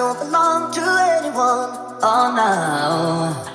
don't belong to anyone. Oh no.